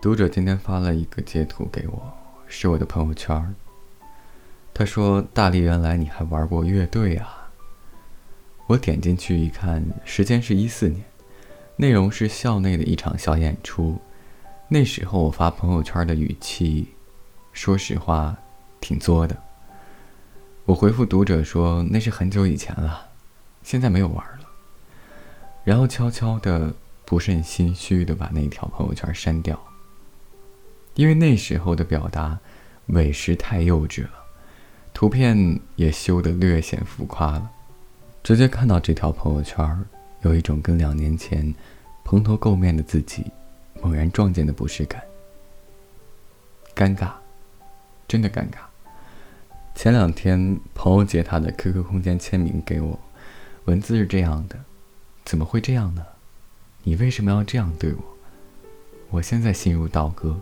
读者今天发了一个截图给我，是我的朋友圈。他说：“大力，原来你还玩过乐队啊！”我点进去一看，时间是一四年，内容是校内的一场小演出。那时候我发朋友圈的语气，说实话，挺作的。我回复读者说：“那是很久以前了，现在没有玩了。”然后悄悄的、不甚心虚的把那条朋友圈删掉。因为那时候的表达，委实太幼稚了，图片也修得略显浮夸了。直接看到这条朋友圈，有一种跟两年前蓬头垢面的自己猛然撞见的不适感。尴尬，真的尴尬。前两天朋友截他的 QQ 空间签名给我，文字是这样的：“怎么会这样呢？你为什么要这样对我？我现在心如刀割。”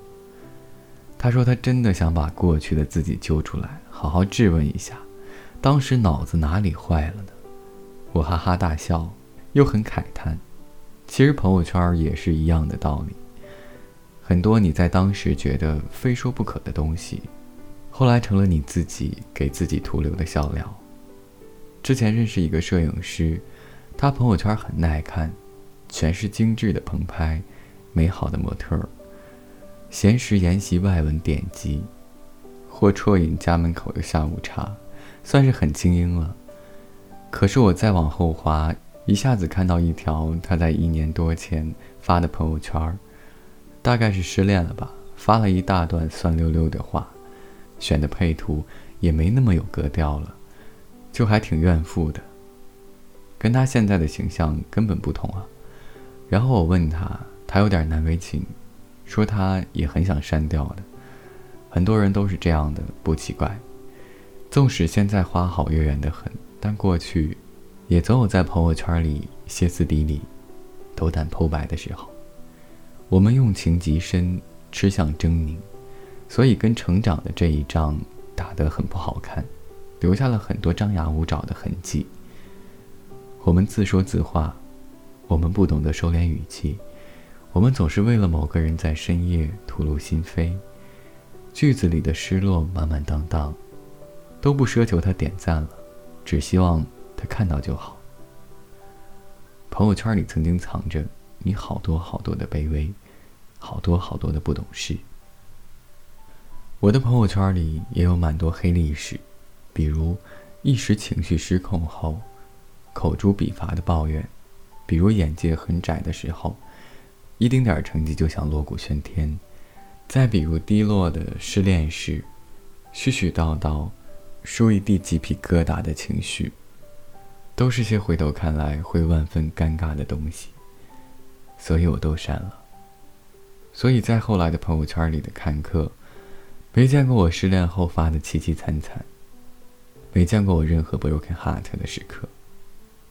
他说：“他真的想把过去的自己揪出来，好好质问一下，当时脑子哪里坏了呢？”我哈哈大笑，又很慨叹。其实朋友圈也是一样的道理，很多你在当时觉得非说不可的东西，后来成了你自己给自己徒留的笑料。之前认识一个摄影师，他朋友圈很耐看，全是精致的棚拍，美好的模特儿。闲时研习外文典籍，或啜饮家门口的下午茶，算是很精英了。可是我再往后滑，一下子看到一条他在一年多前发的朋友圈，大概是失恋了吧，发了一大段酸溜溜的话，选的配图也没那么有格调了，就还挺怨妇的，跟他现在的形象根本不同啊。然后我问他，他有点难为情。说他也很想删掉的，很多人都是这样的，不奇怪。纵使现在花好月圆的很，但过去，也总有在朋友圈里歇斯底里、斗胆剖白的时候。我们用情极深，吃相狰狞，所以跟成长的这一仗打得很不好看，留下了很多张牙舞爪的痕迹。我们自说自话，我们不懂得收敛语气。我们总是为了某个人在深夜吐露心扉，句子里的失落满满当当，都不奢求他点赞了，只希望他看到就好。朋友圈里曾经藏着你好多好多的卑微，好多好多的不懂事。我的朋友圈里也有蛮多黑历史，比如一时情绪失控后，口诛笔伐的抱怨，比如眼界很窄的时候。一丁点儿成绩就想锣鼓喧天，再比如低落的失恋时，絮絮叨叨，输一地鸡皮疙瘩的情绪，都是些回头看来会万分尴尬的东西，所以我都删了。所以在后来的朋友圈里的看客，没见过我失恋后发的凄凄惨惨，没见过我任何 broken heart 的时刻，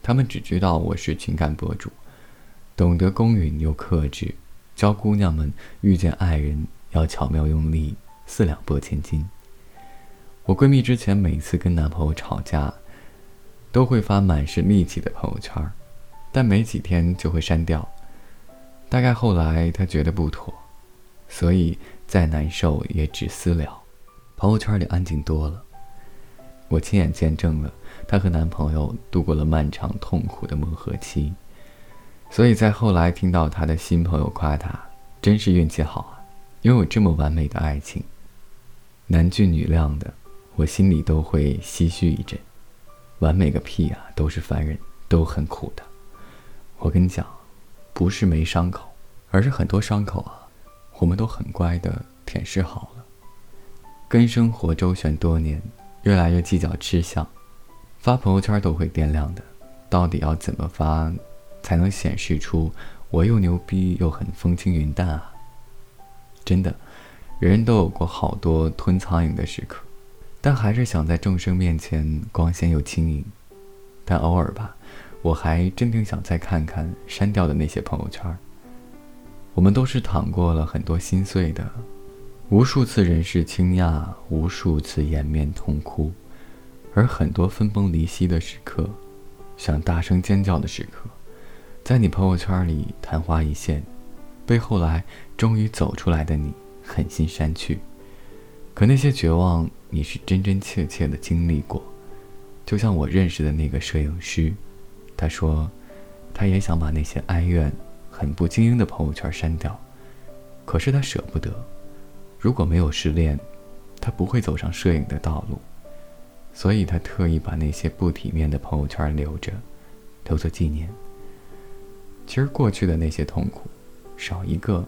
他们只知道我是情感博主。懂得公允又克制，教姑娘们遇见爱人要巧妙用力，四两拨千斤。我闺蜜之前每次跟男朋友吵架，都会发满是戾气的朋友圈，但没几天就会删掉。大概后来她觉得不妥，所以再难受也只私聊，朋友圈里安静多了。我亲眼见证了她和男朋友度过了漫长痛苦的磨合期。所以在后来听到他的新朋友夸他，真是运气好啊，拥有这么完美的爱情，男俊女靓的，我心里都会唏嘘一阵。完美个屁啊，都是凡人，都很苦的。我跟你讲，不是没伤口，而是很多伤口啊，我们都很乖的舔舐好了。跟生活周旋多年，越来越计较吃相，发朋友圈都会掂量的，到底要怎么发？才能显示出我又牛逼又很风轻云淡啊！真的，人人都有过好多吞苍蝇的时刻，但还是想在众生面前光鲜又轻盈。但偶尔吧，我还真挺想再看看删掉的那些朋友圈。我们都是淌过了很多心碎的，无数次人世倾轧，无数次掩面痛哭，而很多分崩离析的时刻，想大声尖叫的时刻。在你朋友圈里昙花一现，被后来终于走出来的你狠心删去。可那些绝望，你是真真切切的经历过。就像我认识的那个摄影师，他说，他也想把那些哀怨、很不经意的朋友圈删掉，可是他舍不得。如果没有失恋，他不会走上摄影的道路，所以他特意把那些不体面的朋友圈留着，留作纪念。其实过去的那些痛苦，少一个，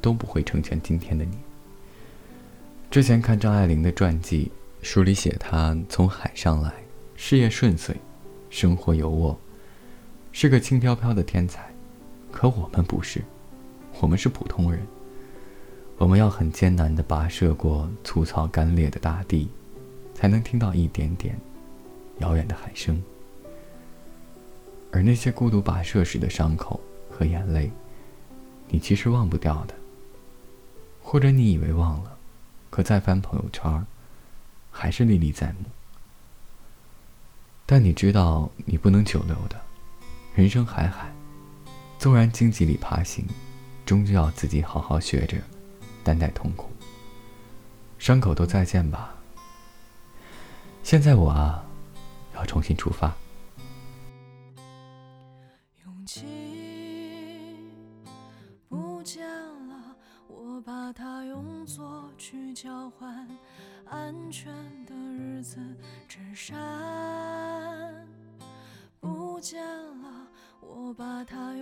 都不会成全今天的你。之前看张爱玲的传记，书里写她从海上来，事业顺遂，生活优渥，是个轻飘飘的天才。可我们不是，我们是普通人。我们要很艰难地跋涉过粗糙干裂的大地，才能听到一点点遥远的海声。而那些孤独跋涉时的伤口和眼泪，你其实忘不掉的，或者你以为忘了。可再翻朋友圈，还是历历在目。但你知道，你不能久留的。人生海海，纵然荆棘里爬行，终究要自己好好学着担待痛苦。伤口都再见吧。现在我啊，要重新出发。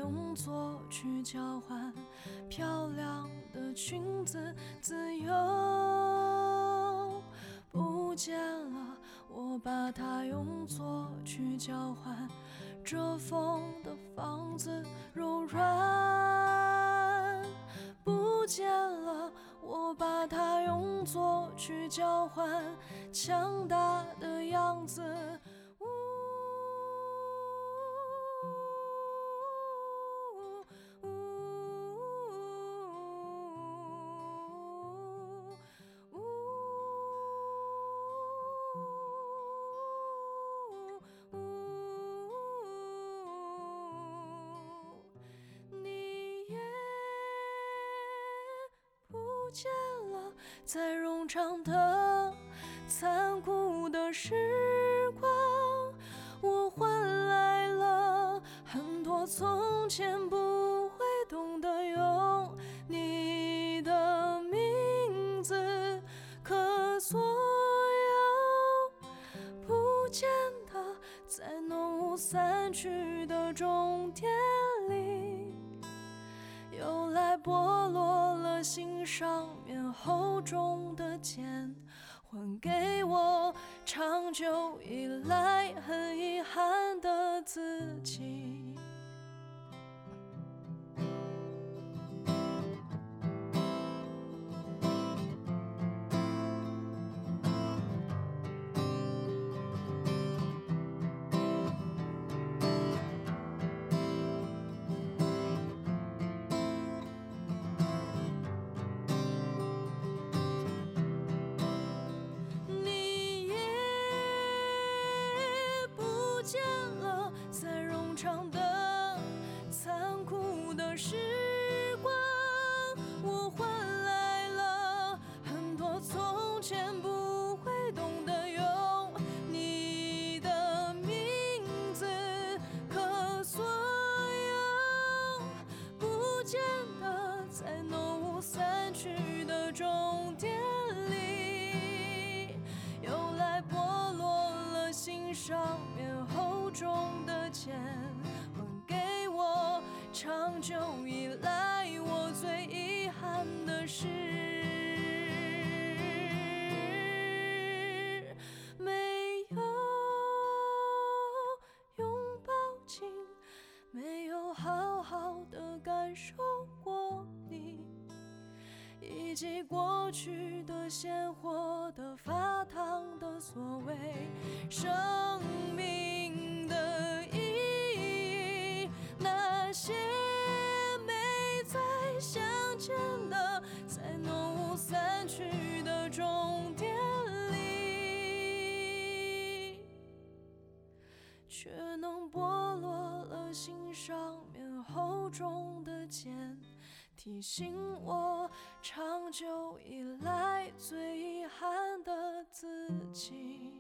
用作去交换漂亮的裙子，自由不见了，我把它用作去交换遮风的房子，柔软不见了。我把它用作去交换强大的样子。见了，在冗长的、残酷的时光，我换来了很多从前不会懂得用你的名字。可所有不见的，在浓雾散去的终点里，又来剥落。心上面厚重的茧，还给我长久以来很遗憾的自己。上面厚重的茧，还给我长久以来我最遗憾的事。没有拥抱紧，没有好好的感受过你，以及过去的鲜活的发烫的所谓生命的意义，那些没再相见的，在浓雾散去的终点里，却能剥落了心上面厚重的茧。提醒我长久以来最遗憾的自己。